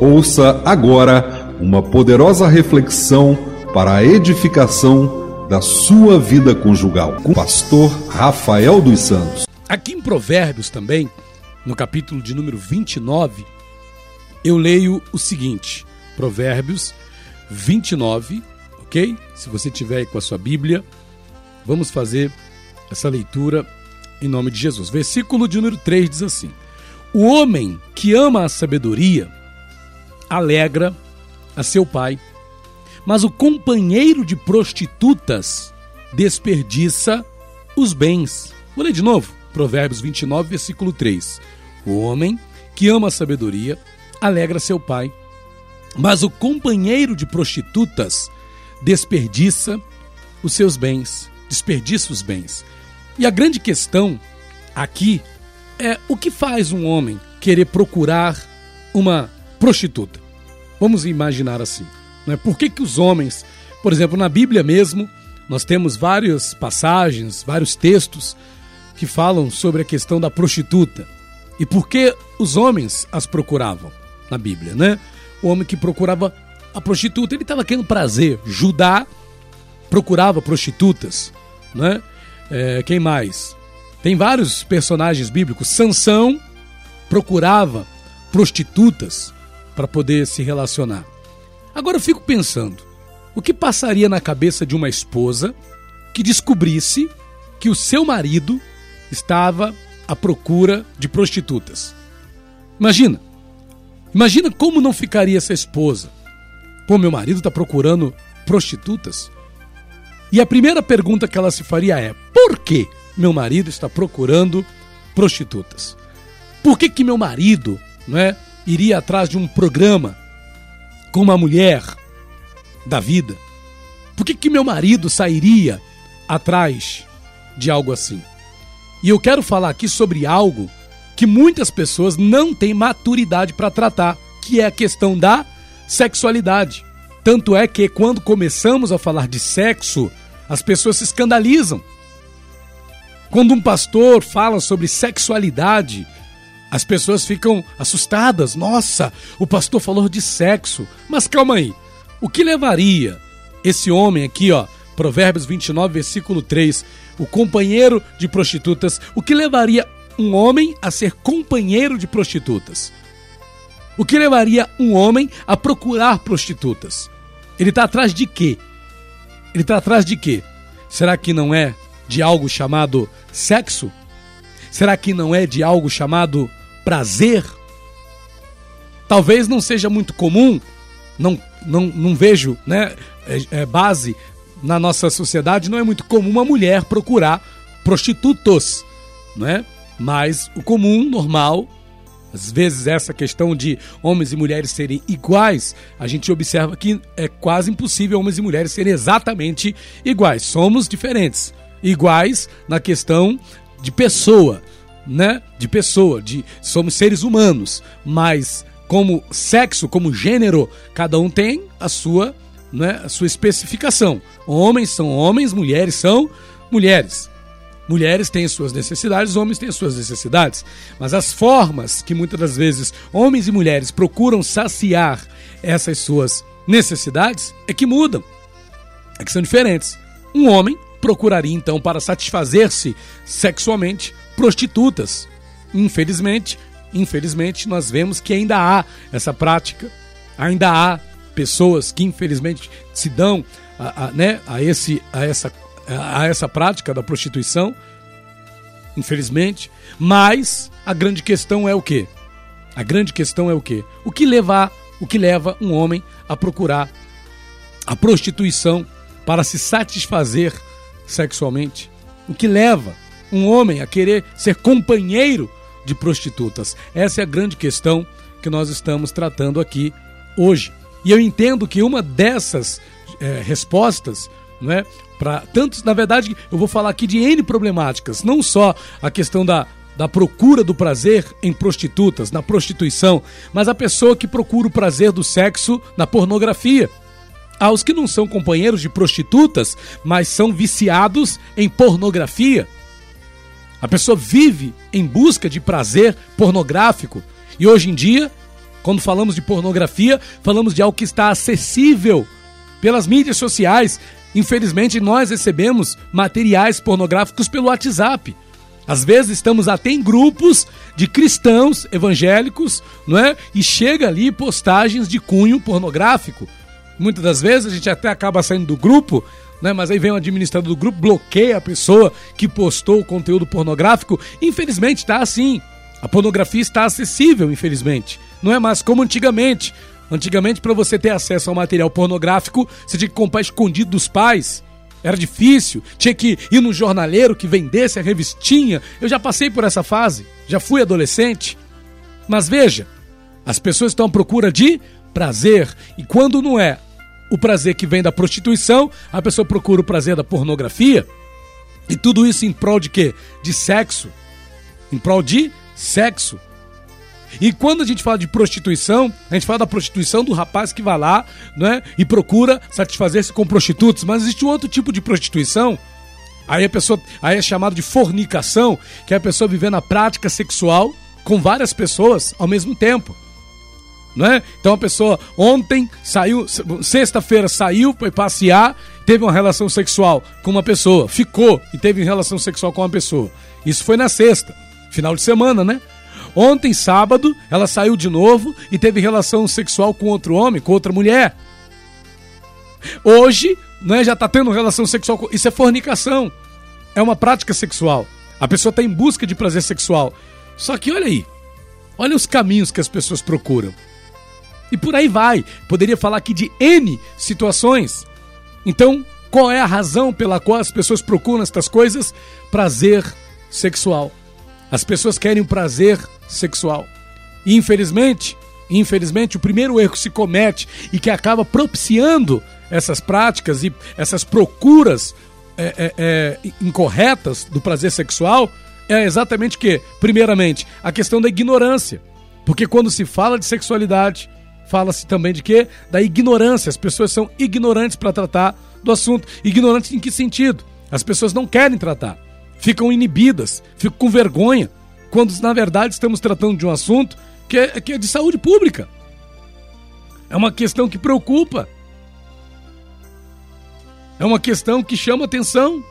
Ouça agora uma poderosa reflexão para a edificação da sua vida conjugal com o pastor Rafael dos Santos. Aqui em Provérbios também, no capítulo de número 29, eu leio o seguinte: Provérbios 29, ok? Se você tiver aí com a sua Bíblia, vamos fazer essa leitura em nome de Jesus. Versículo de número 3 diz assim: O homem que ama a sabedoria alegra a seu pai, mas o companheiro de prostitutas desperdiça os bens. Vou ler de novo. Provérbios 29, versículo 3. O homem que ama a sabedoria alegra seu pai, mas o companheiro de prostitutas desperdiça os seus bens, desperdiça os bens. E a grande questão aqui é o que faz um homem querer procurar uma prostituta. Vamos imaginar assim. Né? Por que, que os homens, por exemplo, na Bíblia mesmo, nós temos várias passagens, vários textos que falam sobre a questão da prostituta. E por que os homens as procuravam na Bíblia, né? O homem que procurava a prostituta, ele estava querendo prazer. Judá procurava prostitutas, né? É, quem mais? Tem vários personagens bíblicos. Sansão procurava prostitutas para poder se relacionar. Agora eu fico pensando, o que passaria na cabeça de uma esposa que descobrisse que o seu marido estava à procura de prostitutas? Imagina. Imagina como não ficaria essa esposa. Pô, meu marido está procurando prostitutas? E a primeira pergunta que ela se faria é: por que meu marido está procurando prostitutas? Por que, que meu marido não é, iria atrás de um programa com uma mulher da vida? Por que, que meu marido sairia atrás de algo assim? E eu quero falar aqui sobre algo que muitas pessoas não têm maturidade para tratar, que é a questão da sexualidade. Tanto é que quando começamos a falar de sexo, as pessoas se escandalizam. Quando um pastor fala sobre sexualidade, as pessoas ficam assustadas. Nossa, o pastor falou de sexo. Mas calma aí. O que levaria esse homem aqui, ó, Provérbios 29, versículo 3, o companheiro de prostitutas, o que levaria um homem a ser companheiro de prostitutas? O que levaria um homem a procurar prostitutas? Ele está atrás de quê? Ele está atrás de quê? Será que não é de algo chamado sexo? Será que não é de algo chamado prazer, talvez não seja muito comum, não, não, não vejo né, é, é, base na nossa sociedade, não é muito comum uma mulher procurar prostitutos, né? Mas o comum, normal, às vezes essa questão de homens e mulheres serem iguais, a gente observa que é quase impossível homens e mulheres serem exatamente iguais. Somos diferentes, iguais na questão de pessoa, né, de pessoa, de somos seres humanos, mas como sexo, como gênero, cada um tem a sua, né, a sua especificação. Homens são homens, mulheres são mulheres. Mulheres têm suas necessidades, homens têm suas necessidades, mas as formas que muitas das vezes homens e mulheres procuram saciar essas suas necessidades é que mudam, é que são diferentes. Um homem procuraria então para satisfazer-se sexualmente prostitutas. Infelizmente, infelizmente nós vemos que ainda há essa prática, ainda há pessoas que infelizmente se dão a, a, né, a, esse, a, essa, a essa prática da prostituição, infelizmente, mas a grande questão é o que? A grande questão é o que? O que leva, o que leva um homem a procurar a prostituição para se satisfazer sexualmente? O que leva um homem a querer ser companheiro de prostitutas? Essa é a grande questão que nós estamos tratando aqui hoje. E eu entendo que uma dessas é, respostas, né, para tantos, na verdade, eu vou falar aqui de N problemáticas, não só a questão da, da procura do prazer em prostitutas, na prostituição, mas a pessoa que procura o prazer do sexo na pornografia. Aos que não são companheiros de prostitutas, mas são viciados em pornografia. A pessoa vive em busca de prazer pornográfico e hoje em dia Quando falamos de pornografia, falamos de algo que está acessível pelas mídias sociais. Infelizmente, nós recebemos materiais pornográficos pelo WhatsApp. Às vezes estamos até em grupos de cristãos evangélicos, não é? E chega ali postagens de cunho pornográfico. Muitas das vezes a gente até acaba saindo do grupo, né? Mas aí vem o administrador do grupo, bloqueia a pessoa que postou o conteúdo pornográfico. Infelizmente está assim. A pornografia está acessível, infelizmente. Não é mais como antigamente. Antigamente, para você ter acesso ao material pornográfico, você tinha que comprar escondido dos pais. Era difícil, tinha que ir no jornaleiro que vendesse a revistinha. Eu já passei por essa fase, já fui adolescente. Mas veja, as pessoas estão à procura de prazer. E quando não é o prazer que vem da prostituição, a pessoa procura o prazer da pornografia. E tudo isso em prol de quê? De sexo. Em prol de sexo. E quando a gente fala de prostituição, a gente fala da prostituição do rapaz que vai lá né, e procura satisfazer-se com prostitutos. Mas existe um outro tipo de prostituição. Aí a pessoa aí é chamado de fornicação, que é a pessoa vivendo a prática sexual com várias pessoas ao mesmo tempo. É? Então a pessoa ontem saiu, sexta-feira saiu, foi passear, teve uma relação sexual com uma pessoa, ficou e teve relação sexual com uma pessoa. Isso foi na sexta, final de semana, né? Ontem, sábado, ela saiu de novo e teve relação sexual com outro homem, com outra mulher. Hoje, né, já está tendo relação sexual com... Isso é fornicação. É uma prática sexual. A pessoa está em busca de prazer sexual. Só que olha aí. Olha os caminhos que as pessoas procuram. E por aí vai. Poderia falar aqui de N situações. Então, qual é a razão pela qual as pessoas procuram estas coisas? Prazer sexual. As pessoas querem o prazer sexual. E infelizmente, infelizmente, o primeiro erro que se comete e que acaba propiciando essas práticas e essas procuras é, é, é, incorretas do prazer sexual é exatamente o que? Primeiramente, a questão da ignorância. Porque quando se fala de sexualidade, fala-se também de quê? Da ignorância. As pessoas são ignorantes para tratar do assunto. Ignorantes em que sentido? As pessoas não querem tratar, ficam inibidas, ficam com vergonha, quando na verdade estamos tratando de um assunto que é, que é de saúde pública. É uma questão que preocupa. É uma questão que chama atenção.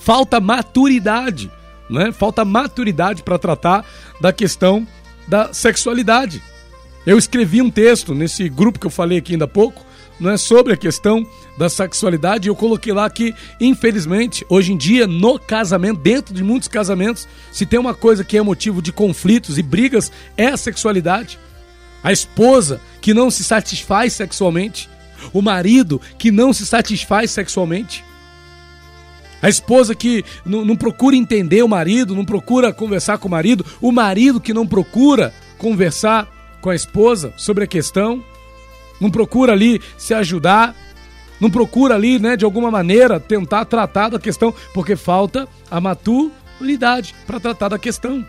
Falta maturidade, né? Falta maturidade para tratar da questão da sexualidade. Eu escrevi um texto nesse grupo que eu falei aqui ainda há pouco, não é sobre a questão da sexualidade. Eu coloquei lá que, infelizmente, hoje em dia, no casamento, dentro de muitos casamentos, se tem uma coisa que é motivo de conflitos e brigas, é a sexualidade. A esposa que não se satisfaz sexualmente, o marido que não se satisfaz sexualmente. A esposa que não, não procura entender o marido, não procura conversar com o marido, o marido que não procura conversar com a esposa sobre a questão, não procura ali se ajudar, não procura ali, né, de alguma maneira tentar tratar da questão, porque falta a maturidade para tratar da questão.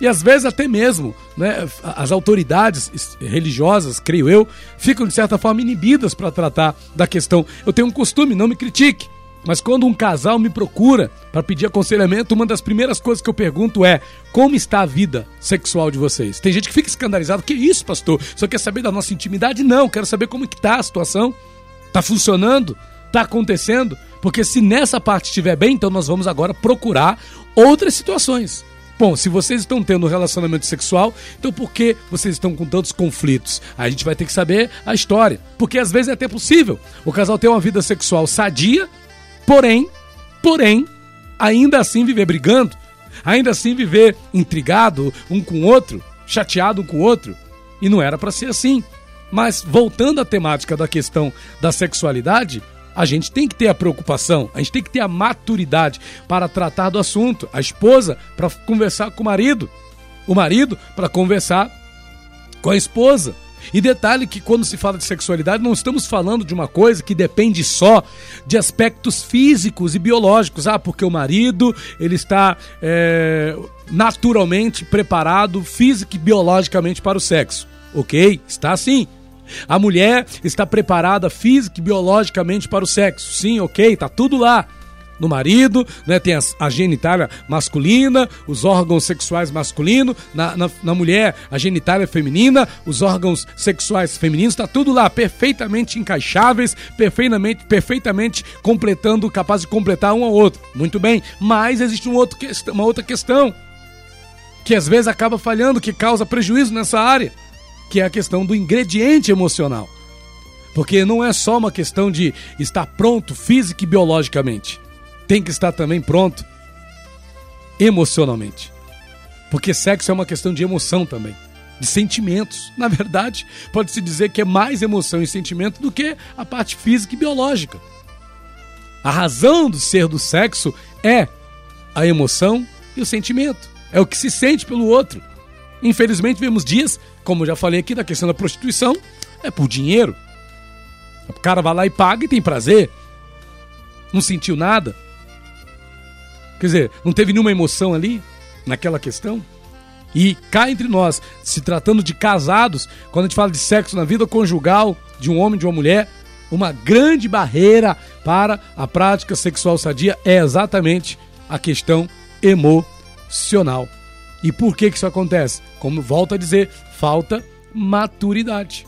E às vezes até mesmo, né, as autoridades religiosas, creio eu, ficam de certa forma inibidas para tratar da questão. Eu tenho um costume, não me critique, mas quando um casal me procura para pedir aconselhamento, uma das primeiras coisas que eu pergunto é: como está a vida sexual de vocês? Tem gente que fica escandalizado, que isso, pastor? Só quer saber da nossa intimidade? Não, quero saber como está a situação. Está funcionando? Está acontecendo? Porque se nessa parte estiver bem, então nós vamos agora procurar outras situações. Bom, se vocês estão tendo um relacionamento sexual, então por que vocês estão com tantos conflitos? A gente vai ter que saber a história. Porque às vezes é até possível o casal ter uma vida sexual sadia, Porém, porém, ainda assim viver brigando, ainda assim viver intrigado um com o outro, chateado um com o outro. E não era para ser assim. Mas voltando à temática da questão da sexualidade, a gente tem que ter a preocupação, a gente tem que ter a maturidade para tratar do assunto. A esposa para conversar com o marido, o marido para conversar com a esposa. E detalhe que quando se fala de sexualidade, não estamos falando de uma coisa que depende só de aspectos físicos e biológicos. Ah, porque o marido ele está é, naturalmente preparado físico e biologicamente para o sexo. Ok, está sim. A mulher está preparada física e biologicamente para o sexo. Sim, ok, está tudo lá. No marido, né? Tem a, a genitália masculina, os órgãos sexuais masculinos, na, na, na mulher a genitália feminina, os órgãos sexuais femininos, está tudo lá perfeitamente encaixáveis, perfeitamente, perfeitamente completando, capaz de completar um ao outro. Muito bem, mas existe um outro, uma outra questão que às vezes acaba falhando, que causa prejuízo nessa área, que é a questão do ingrediente emocional. Porque não é só uma questão de estar pronto física e biologicamente. Tem que estar também pronto emocionalmente. Porque sexo é uma questão de emoção também, de sentimentos. Na verdade, pode-se dizer que é mais emoção e sentimento do que a parte física e biológica. A razão do ser do sexo é a emoção e o sentimento. É o que se sente pelo outro. Infelizmente, vemos dias, como eu já falei aqui, da questão da prostituição, é por dinheiro. O cara vai lá e paga e tem prazer. Não sentiu nada. Quer dizer, não teve nenhuma emoção ali naquela questão. E cá entre nós, se tratando de casados, quando a gente fala de sexo na vida conjugal de um homem e de uma mulher, uma grande barreira para a prática sexual sadia é exatamente a questão emocional. E por que, que isso acontece? Como volto a dizer, falta maturidade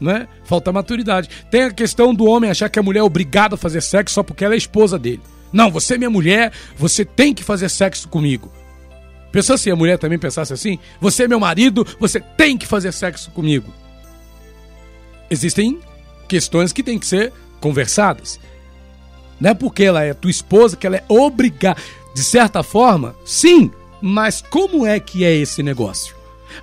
né? Falta maturidade. Tem a questão do homem achar que a mulher é obrigada a fazer sexo só porque ela é esposa dele. Não, você é minha mulher, você tem que fazer sexo comigo. Pensou se a mulher também pensasse assim? Você é meu marido, você tem que fazer sexo comigo. Existem questões que têm que ser conversadas. Não é porque ela é tua esposa que ela é obrigada. De certa forma, sim, mas como é que é esse negócio?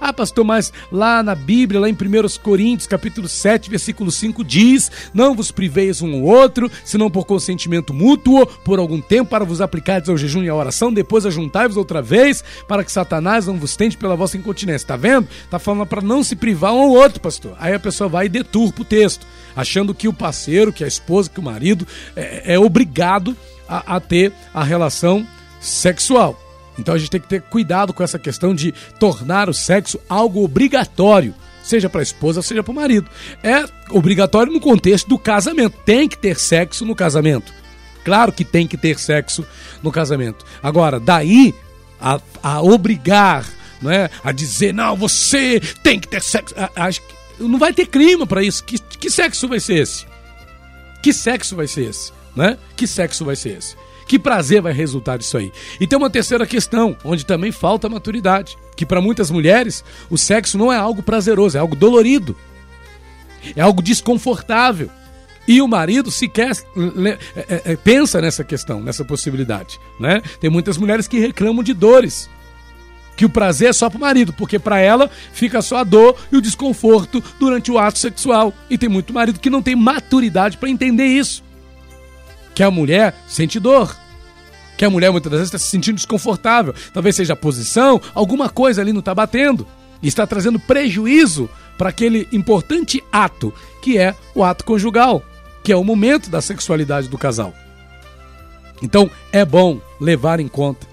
Ah, pastor, mas lá na Bíblia, lá em 1 Coríntios, capítulo 7, versículo 5, diz: Não vos priveis um ao outro, senão por consentimento mútuo, por algum tempo, para vos aplicardes ao jejum e à oração, depois ajuntai-vos outra vez, para que Satanás não vos tente pela vossa incontinência. Tá vendo? Tá falando para não se privar um ao outro, pastor. Aí a pessoa vai e deturpa o texto, achando que o parceiro, que a esposa, que o marido é, é obrigado a, a ter a relação sexual. Então a gente tem que ter cuidado com essa questão de tornar o sexo algo obrigatório, seja para a esposa, seja para o marido. É obrigatório no contexto do casamento. Tem que ter sexo no casamento. Claro que tem que ter sexo no casamento. Agora, daí a, a obrigar, não é? a dizer, não, você tem que ter sexo. Acho que não vai ter clima para isso. Que, que sexo vai ser esse? Que sexo vai ser esse? Né? Que sexo vai ser esse? Que prazer vai resultar disso aí? E tem uma terceira questão, onde também falta maturidade, que para muitas mulheres o sexo não é algo prazeroso, é algo dolorido. É algo desconfortável. E o marido sequer é, é, é, pensa nessa questão, nessa possibilidade, né? Tem muitas mulheres que reclamam de dores, que o prazer é só para o marido, porque para ela fica só a dor e o desconforto durante o ato sexual. E tem muito marido que não tem maturidade para entender isso. Que a mulher sente dor, que a mulher muitas vezes está se sentindo desconfortável. Talvez seja a posição, alguma coisa ali não está batendo. E está trazendo prejuízo para aquele importante ato, que é o ato conjugal, que é o momento da sexualidade do casal. Então é bom levar em conta.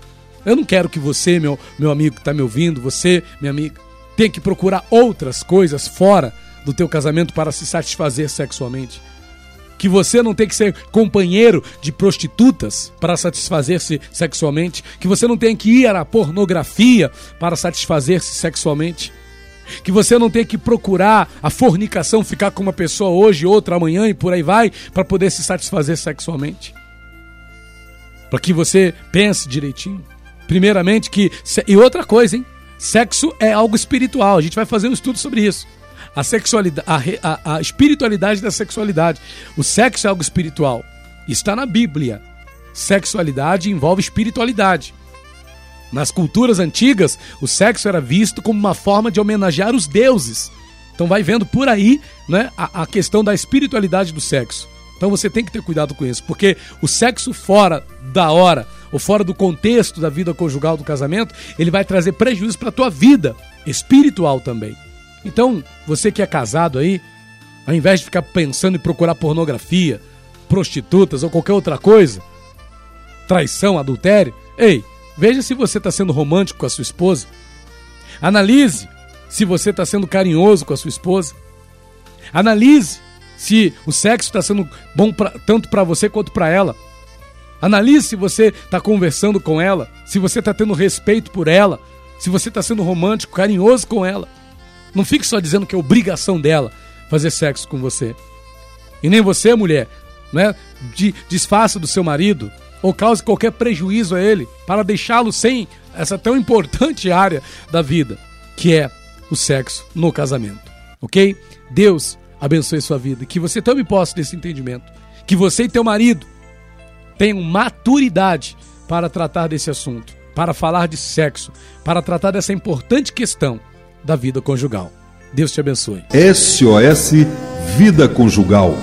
Eu não quero que você, meu, meu amigo que está me ouvindo, você, minha amiga, tenha que procurar outras coisas fora do teu casamento para se satisfazer sexualmente que você não tem que ser companheiro de prostitutas para satisfazer-se sexualmente, que você não tem que ir à pornografia para satisfazer-se sexualmente, que você não tem que procurar a fornicação, ficar com uma pessoa hoje, outra amanhã e por aí vai, para poder se satisfazer sexualmente. Para que você pense direitinho. Primeiramente que e outra coisa, hein? Sexo é algo espiritual. A gente vai fazer um estudo sobre isso a sexualidade, a, a, a espiritualidade da sexualidade. O sexo é algo espiritual. Está na Bíblia. Sexualidade envolve espiritualidade. Nas culturas antigas, o sexo era visto como uma forma de homenagear os deuses. Então vai vendo por aí né, a, a questão da espiritualidade do sexo. Então você tem que ter cuidado com isso, porque o sexo fora da hora ou fora do contexto da vida conjugal do casamento, ele vai trazer prejuízo para a tua vida espiritual também. Então, você que é casado aí, ao invés de ficar pensando em procurar pornografia, prostitutas ou qualquer outra coisa, traição, adultério, ei, veja se você está sendo romântico com a sua esposa. Analise se você está sendo carinhoso com a sua esposa. Analise se o sexo está sendo bom pra, tanto para você quanto para ela. Analise se você está conversando com ela, se você está tendo respeito por ela, se você está sendo romântico, carinhoso com ela. Não fique só dizendo que é obrigação dela fazer sexo com você. E nem você, mulher, né? De, desfaça do seu marido ou cause qualquer prejuízo a ele para deixá-lo sem essa tão importante área da vida, que é o sexo no casamento. Ok? Deus abençoe sua vida. Que você tome posse desse entendimento. Que você e teu marido tenham maturidade para tratar desse assunto, para falar de sexo, para tratar dessa importante questão da vida conjugal. Deus te abençoe. SOS Vida Conjugal